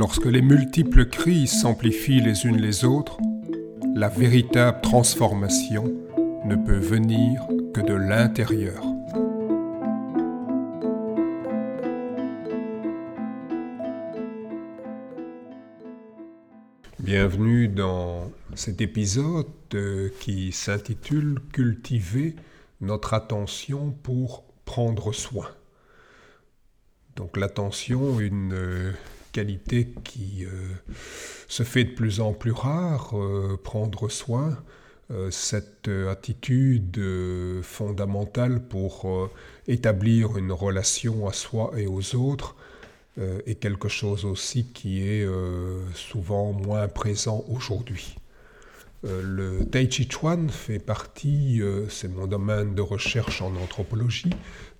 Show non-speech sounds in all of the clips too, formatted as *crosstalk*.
Lorsque les multiples crises s'amplifient les unes les autres, la véritable transformation ne peut venir que de l'intérieur. Bienvenue dans cet épisode euh, qui s'intitule Cultiver notre attention pour prendre soin. Donc l'attention, une euh, qualité qui euh, se fait de plus en plus rare, euh, prendre soin, cette attitude fondamentale pour établir une relation à soi et aux autres est quelque chose aussi qui est souvent moins présent aujourd'hui. le Tai Chi Chuan fait partie, c'est mon domaine de recherche en anthropologie,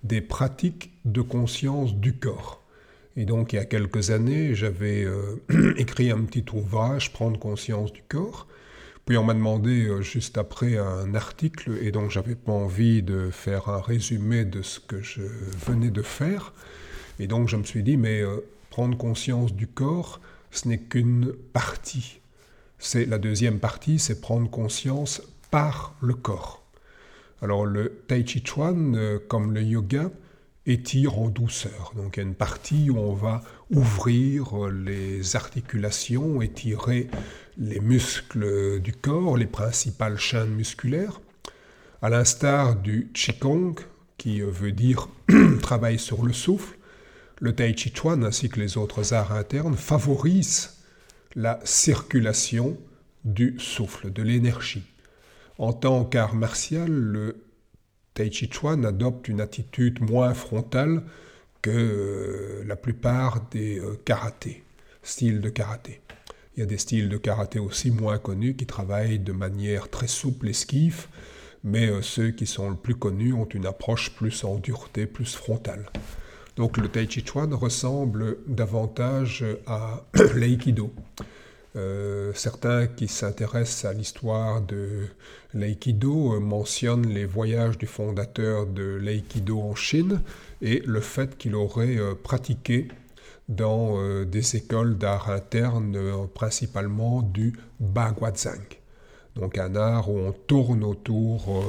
des pratiques de conscience du corps. Et donc il y a quelques années, j'avais euh, *clears throat* écrit un petit ouvrage, Prendre conscience du corps. Puis on m'a demandé euh, juste après un article, et donc j'avais pas envie de faire un résumé de ce que je venais de faire. Et donc je me suis dit, mais euh, prendre conscience du corps, ce n'est qu'une partie. C'est la deuxième partie, c'est prendre conscience par le corps. Alors le Tai Chi Chuan, comme le yoga, étire en douceur. Donc il y a une partie où on va ouvrir les articulations, étirer les muscles du corps, les principales chaînes musculaires. À l'instar du Qigong, qui veut dire *clears throat* travail sur le souffle, le Tai Chi Chuan ainsi que les autres arts internes favorisent la circulation du souffle, de l'énergie. En tant qu'art martial, le Tai Chi Chuan adopte une attitude moins frontale que euh, la plupart des euh, karatés, styles de karaté. Il y a des styles de karaté aussi moins connus qui travaillent de manière très souple, esquive, mais euh, ceux qui sont le plus connus ont une approche plus en dureté, plus frontale. Donc le Tai Chi Chuan ressemble davantage à *clears throat* l'aïkido. Euh, certains qui s'intéressent à l'histoire de l'aïkido euh, mentionnent les voyages du fondateur de l'aïkido en Chine et le fait qu'il aurait euh, pratiqué dans des écoles d'art interne, principalement du Baguazhang. Donc un art où on tourne autour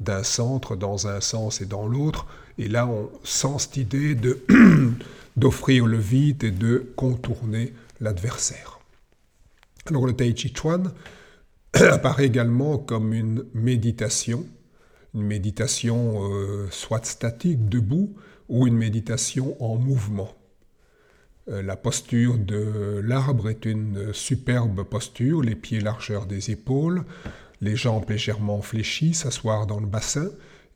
d'un centre dans un sens et dans l'autre, et là on sent cette idée *clears throat* d'offrir le vide et de contourner l'adversaire. Alors le Tai Chi Chuan *coughs* apparaît également comme une méditation, une méditation euh, soit statique, debout, ou une méditation en mouvement. Euh, la posture de l'arbre est une superbe posture, les pieds largeur des épaules, les jambes légèrement fléchies, s'asseoir dans le bassin,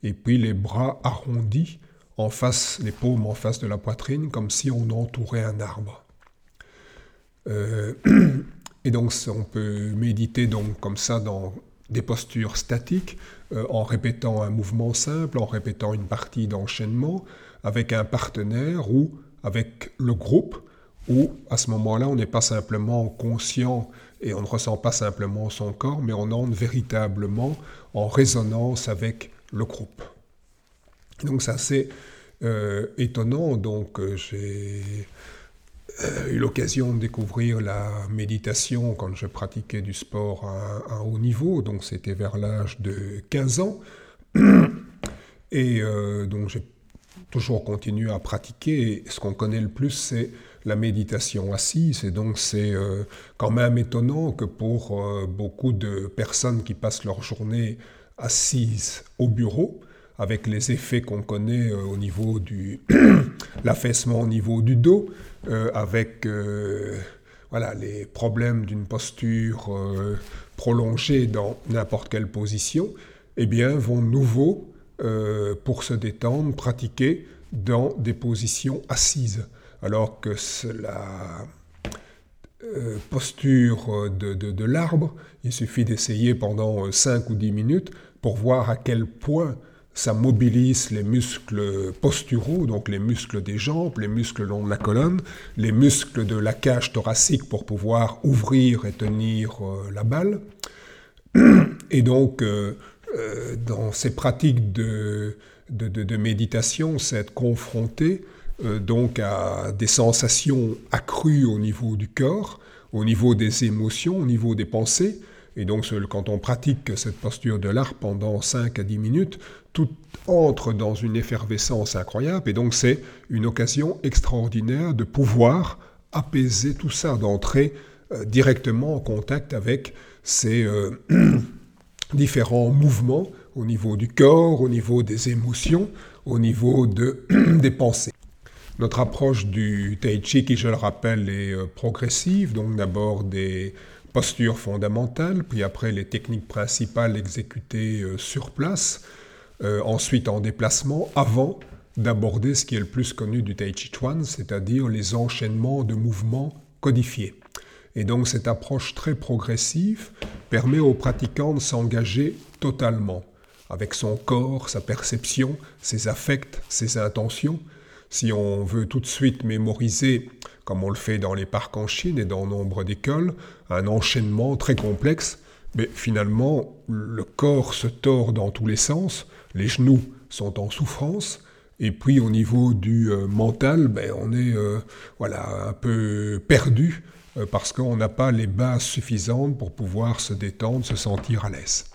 et puis les bras arrondis en face, les paumes en face de la poitrine, comme si on entourait un arbre. Euh, Et donc on peut méditer donc comme ça dans des postures statiques, euh, en répétant un mouvement simple, en répétant une partie d'enchaînement, avec un partenaire ou avec le groupe, où à ce moment-là on n'est pas simplement conscient et on ne ressent pas simplement son corps, mais on entre véritablement en résonance avec le groupe. Donc ça c'est euh, étonnant, donc euh, j'ai eu l'occasion de découvrir la méditation quand je pratiquais du sport à, un haut niveau, donc c'était vers l'âge de 15 ans. *clears throat* Et euh, donc j'ai toujours continué à pratiquer. ce qu'on connaît le plus, c'est la méditation assise. Et donc c'est euh, quand même étonnant que pour euh, beaucoup de personnes qui passent leur journée assises au bureau, avec les effets qu'on connaît au niveau du *clears throat* l'affaissement au niveau du dos, euh, avec euh, voilà, les problèmes d'une posture euh, prolongée dans n'importe quelle position, eh bien, vont nouveau, pour se détendre, pratiquer dans des positions assises. Alors que la posture de, de, de l'arbre, il suffit d'essayer pendant 5 ou 10 minutes pour voir à quel point ça mobilise les muscles posturaux, donc les muscles des jambes, les muscles long de la colonne, les muscles de la cage thoracique pour pouvoir ouvrir et tenir euh, la balle. *clears throat* Et donc, euh, euh, dans ces pratiques de, de, méditation, c'est être confronté donc à des sensations accrues au niveau du corps, au niveau des émotions, au niveau des pensées. Et donc quand on pratique cette posture de l'art pendant 5 à 10 minutes, tout entre dans une effervescence incroyable. Et donc c'est une occasion extraordinaire de pouvoir apaiser tout ça, d'entrer euh, directement en contact avec ces euh, *clears throat* différents mouvements au niveau du corps, au niveau des émotions, au niveau de, *clears throat* des pensées. Notre approche du Tai Chi, qui je le rappelle, est euh, progressive, donc d'abord des postures fondamentales, puis après les techniques principales exécutées sur place, ensuite en déplacement, avant d'aborder ce qui est le plus connu du Tai Chi Chuan, c'est-à-dire les enchaînements de mouvements codifiés. Et donc cette approche très progressive permet aux pratiquants de s'engager totalement, avec son corps, sa perception, ses affects, ses intentions. Si on veut tout de suite mémoriser, comme on le fait dans les parcs en Chine et dans nombre d'écoles, un enchaînement très complexe, mais finalement le corps se tord dans tous les sens, les genoux sont en souffrance, et puis au niveau du euh, mental, ben, on est euh, voilà, un peu perdu euh, parce qu'on n'a pas les bases suffisantes pour pouvoir se détendre, se sentir à l'aise.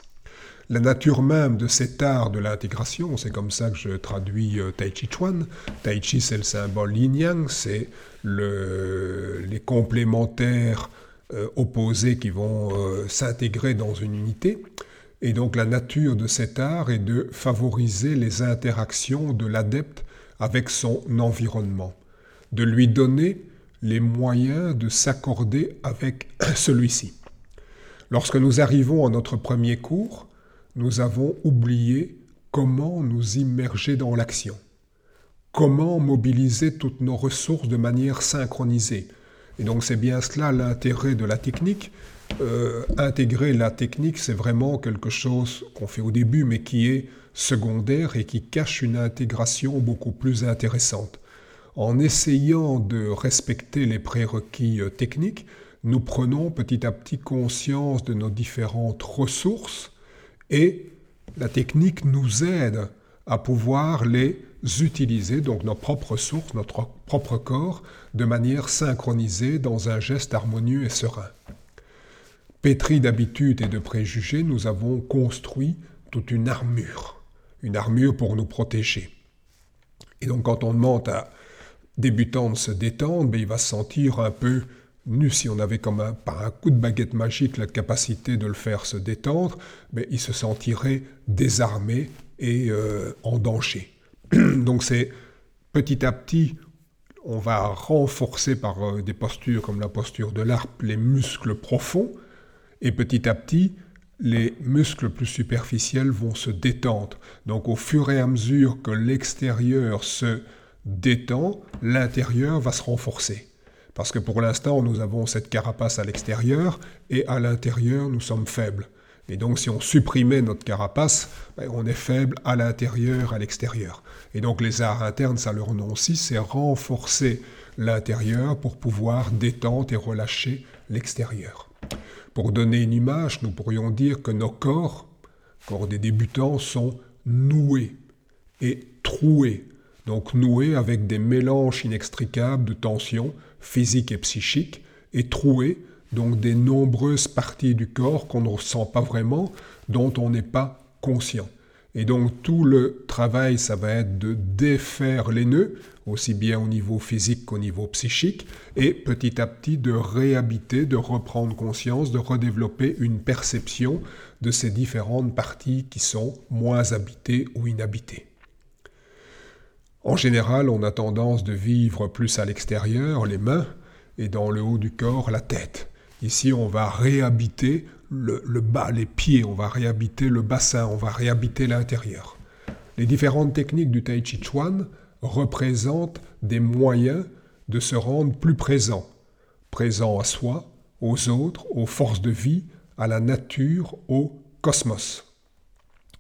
La nature même de cet art de l'intégration, c'est comme ça que je traduis euh, Tai Chi Chuan. Tai Chi, c'est le symbole yin yang, c'est les complémentaires euh, opposés qui vont s'intégrer dans une unité. Et donc la nature de cet art est de favoriser les interactions de l'adepte avec son environnement, de lui donner les moyens de s'accorder avec *clears throat* celui-ci. Lorsque nous arrivons à notre premier cours, nous avons oublié comment nous immerger dans l'action, comment mobiliser toutes nos ressources de manière synchronisée. Et donc c'est bien cela l'intérêt de la technique. Euh, intégrer la technique, c'est vraiment quelque chose qu'on fait au début, mais qui est secondaire et qui cache une intégration beaucoup plus intéressante en essayant de respecter les prérequis euh, techniques, nous prenons petit à petit conscience de nos différentes ressources et la technique nous aide à pouvoir les utiliser, donc nos propres ressources, notre propre corps, de manière synchronisée dans un geste harmonieux et serein. Pétris d'habitudes et de préjugés, nous avons construit toute une armure, une armure pour nous protéger. Et donc quand on demande à débutant de se détendre, ben, il va se sentir un peu nu. Si on avait comme un, par un coup de baguette magique la capacité de le faire se détendre, ben, il se sentirait désarmé et euh, en danger. *clears throat* Donc c'est petit à petit, on va renforcer par euh, des postures comme la posture de l'arpe les muscles profonds, et petit à petit, les muscles plus superficiels vont se détendre. Donc au fur et à mesure que l'extérieur se détend, l'intérieur va se renforcer. Parce que pour l'instant, nous avons cette carapace à l'extérieur et à l'intérieur, nous sommes faibles. Et donc, si on supprimait notre carapace, ben, on est faible à l'intérieur, à l'extérieur. Et donc, les arts internes, ça leur nom aussi, c'est renforcer l'intérieur pour pouvoir détendre et relâcher l'extérieur. Pour donner une image, nous pourrions dire que nos corps, corps des débutants, sont noués et troués donc noué avec des mélanges inextricables de tensions physiques et psychiques, et troué donc des nombreuses parties du corps qu'on ne ressent pas vraiment, dont on n'est pas conscient. Et donc tout le travail, ça va être de défaire les nœuds, aussi bien au niveau physique qu'au niveau psychique, et petit à petit de réhabiter, de reprendre conscience, de redévelopper une perception de ces différentes parties qui sont moins habitées ou inhabitées. En général, on a tendance de vivre plus à l'extérieur, les mains, et dans le haut du corps, la tête. Ici, on va réhabiter le, bas, les pieds, on va réhabiter le bassin, on va réhabiter l'intérieur. Les différentes techniques du Tai Chi Chuan représentent des moyens de se rendre plus présent, présent à soi, aux autres, aux forces de vie, à la nature, au cosmos.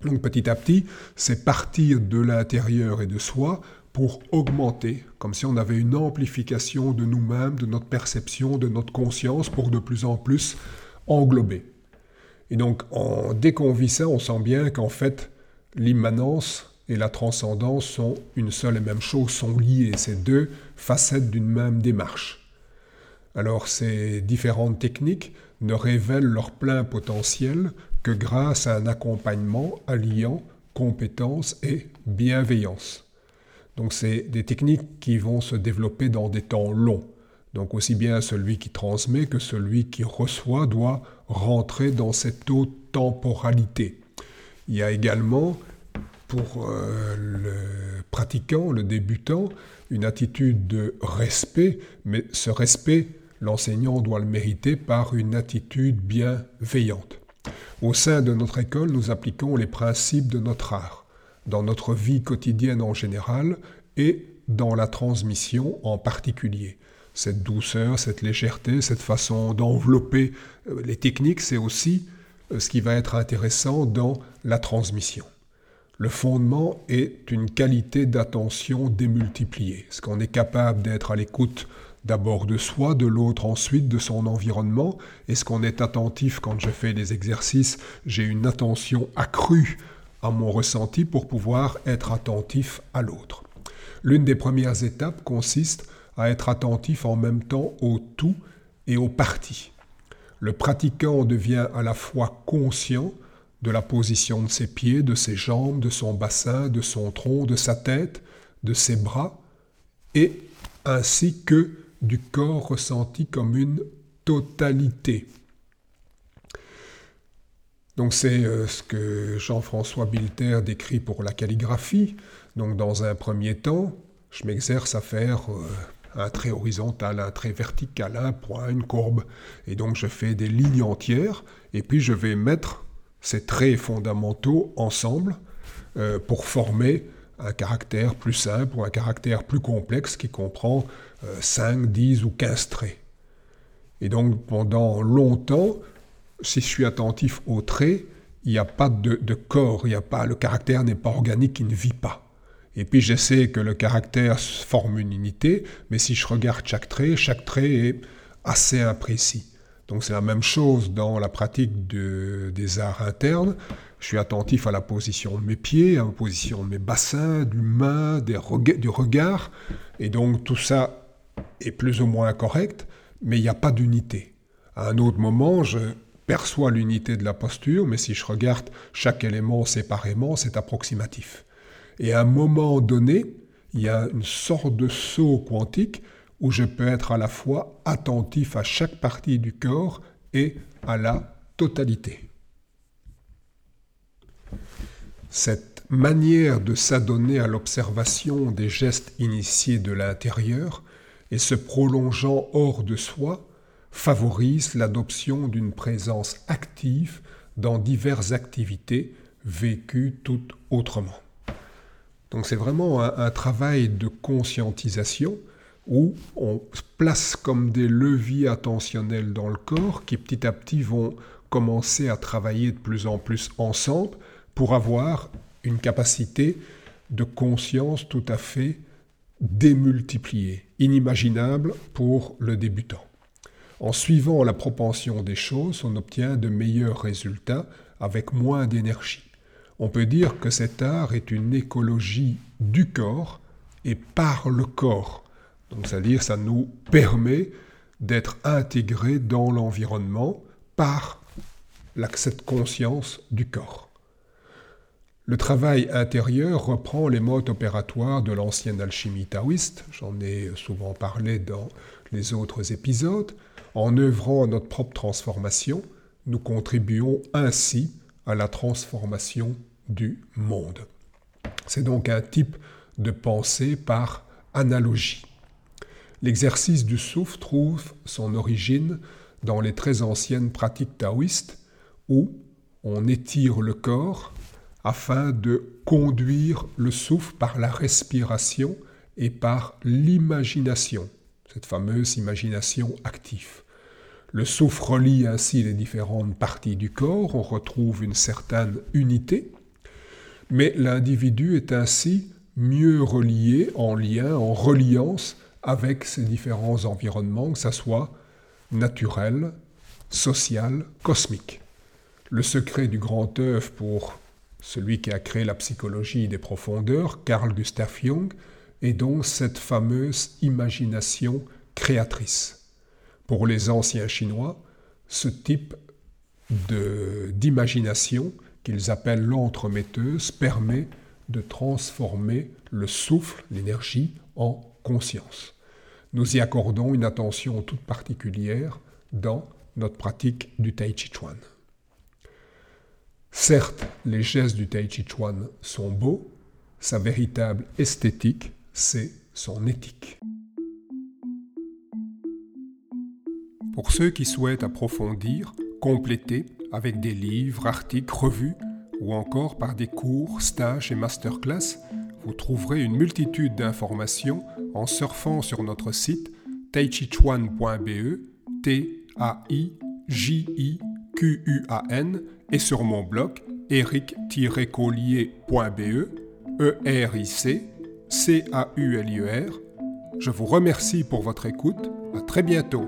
Donc petit à petit, c'est partir de l'intérieur et de soi pour augmenter, comme si on avait une amplification de nous-mêmes, de notre perception, de notre conscience, pour de plus en plus englober. Et donc, dès qu'on vit ça, on sent bien qu'en fait, l'immanence et la transcendance sont une seule et même chose, sont liées, ces deux facettes d'une même démarche. Alors ces différentes techniques ne révèlent leur plein potentiel que grâce à un accompagnement alliant compétence et bienveillance. Donc c'est des techniques qui vont se développer dans des temps longs. Donc aussi bien celui qui transmet que celui qui reçoit doit rentrer dans cette haute temporalité. Il y a également pour euh, le pratiquant, le débutant, une attitude de respect, mais ce respect, l'enseignant doit le mériter par une attitude bienveillante. Au sein de notre école, nous appliquons les principes de notre art, dans notre vie quotidienne en général et dans la transmission en particulier. Cette douceur, cette légèreté, cette façon d'envelopper euh, les techniques, c'est aussi euh, ce qui va être intéressant dans la transmission. Le fondement est une qualité d'attention démultipliée. ce qu'on est capable d'être à l'écoute d'abord de soi, de l'autre ensuite, de son environnement Est-ce qu'on est attentif quand je fais des exercices? J'ai une attention accrue à mon ressenti pour pouvoir être attentif à l'autre. L'une des premières étapes consiste à être attentif en même temps au tout et au parti. Le pratiquant devient à la fois conscient de la position de ses pieds, de ses jambes, de son bassin, de son tronc, de sa tête, de ses bras, et ainsi que du corps ressenti comme une totalité. Donc c'est euh, ce que Jean-François Bilter décrit pour la calligraphie. Donc dans un premier temps, je m'exerce à faire euh, un trait horizontal, un trait vertical, un point, une courbe. Et donc je fais des lignes entières, et puis je vais mettre ces traits fondamentaux ensemble euh, pour former un caractère plus simple ou un caractère plus complexe qui comprend 5, euh, 10 ou 15 traits. Et donc pendant longtemps, si je suis attentif aux traits, il n'y a pas de, corps, il y a pas, le caractère n'est pas organique, il ne vit pas. Et puis j'essaie que le caractère forme une unité, mais si je regarde chaque trait, chaque trait est assez imprécis. Donc c'est la même chose dans la pratique des arts internes. Je suis attentif à la position de mes pieds, à la position de mes bassins, du main, du regard. Et donc tout ça est plus ou moins correct, mais il n'y a pas d'unité. À un autre moment, je perçois l'unité de la posture, mais si je regarde chaque élément séparément, c'est approximatif. Et à un moment donné, il y a une sorte de saut quantique où je peux être à la fois attentif à chaque partie du corps et à la totalité. Cette manière de s'adonner à l'observation des gestes initiés de l'intérieur et se prolongeant hors de soi favorise l'adoption d'une présence active dans diverses activités vécues tout autrement. Donc c'est vraiment un, un travail de conscientisation où on place comme des leviers attentionnels dans le corps qui petit à petit vont commencer à travailler de plus en plus ensemble pour avoir une capacité de conscience tout à fait démultipliée, inimaginable pour le débutant. En suivant la propension des choses, on obtient de meilleurs résultats avec moins d'énergie. On peut dire que cet art est une écologie du corps et par le corps donc, c'est-à-dire, ça nous permet d'être intégrés dans l'environnement par cette conscience du corps. Le travail intérieur reprend les modes opératoires de l'ancienne alchimie taoïste, j'en ai souvent parlé dans les autres épisodes. En œuvrant notre propre transformation, nous contribuons ainsi à la transformation du monde. C'est donc un type de pensée par analogie. L'exercice du souffle trouve son origine dans les très anciennes pratiques taoïstes où on étire le corps afin de conduire le souffle par la respiration et par l'imagination, cette fameuse imagination active. Le souffle relie ainsi les différentes parties du corps, on retrouve une certaine unité, mais l'individu est ainsi mieux relié, en lien, en reliance avec ces différents environnements, que ce soit naturel, social, cosmique. Le secret du grand œuvre pour celui qui a créé la psychologie des profondeurs, Carl Gustav Jung, et donc cette fameuse imagination créatrice. Pour les anciens Chinois, ce type d'imagination qu'ils appellent l'entremetteuse permet de transformer le souffle, l'énergie, en conscience. Nous y accordons une attention toute particulière dans notre pratique du Tai Chi Chuan. Certes, les gestes du Tai Chi Chuan sont beaux, sa véritable esthétique, c'est son éthique. Pour ceux qui souhaitent approfondir, compléter avec des livres, articles, revues ou encore par des cours, stages et masterclass, vous trouverez une multitude d'informations en surfant sur notre site taichichuan.be, T-A-I-J-I-Q-U-A-N, et sur mon blog eric-collier.be, E-R-I-C, C-A-U-L-I-E-R. Je vous remercie pour votre écoute. À très bientôt.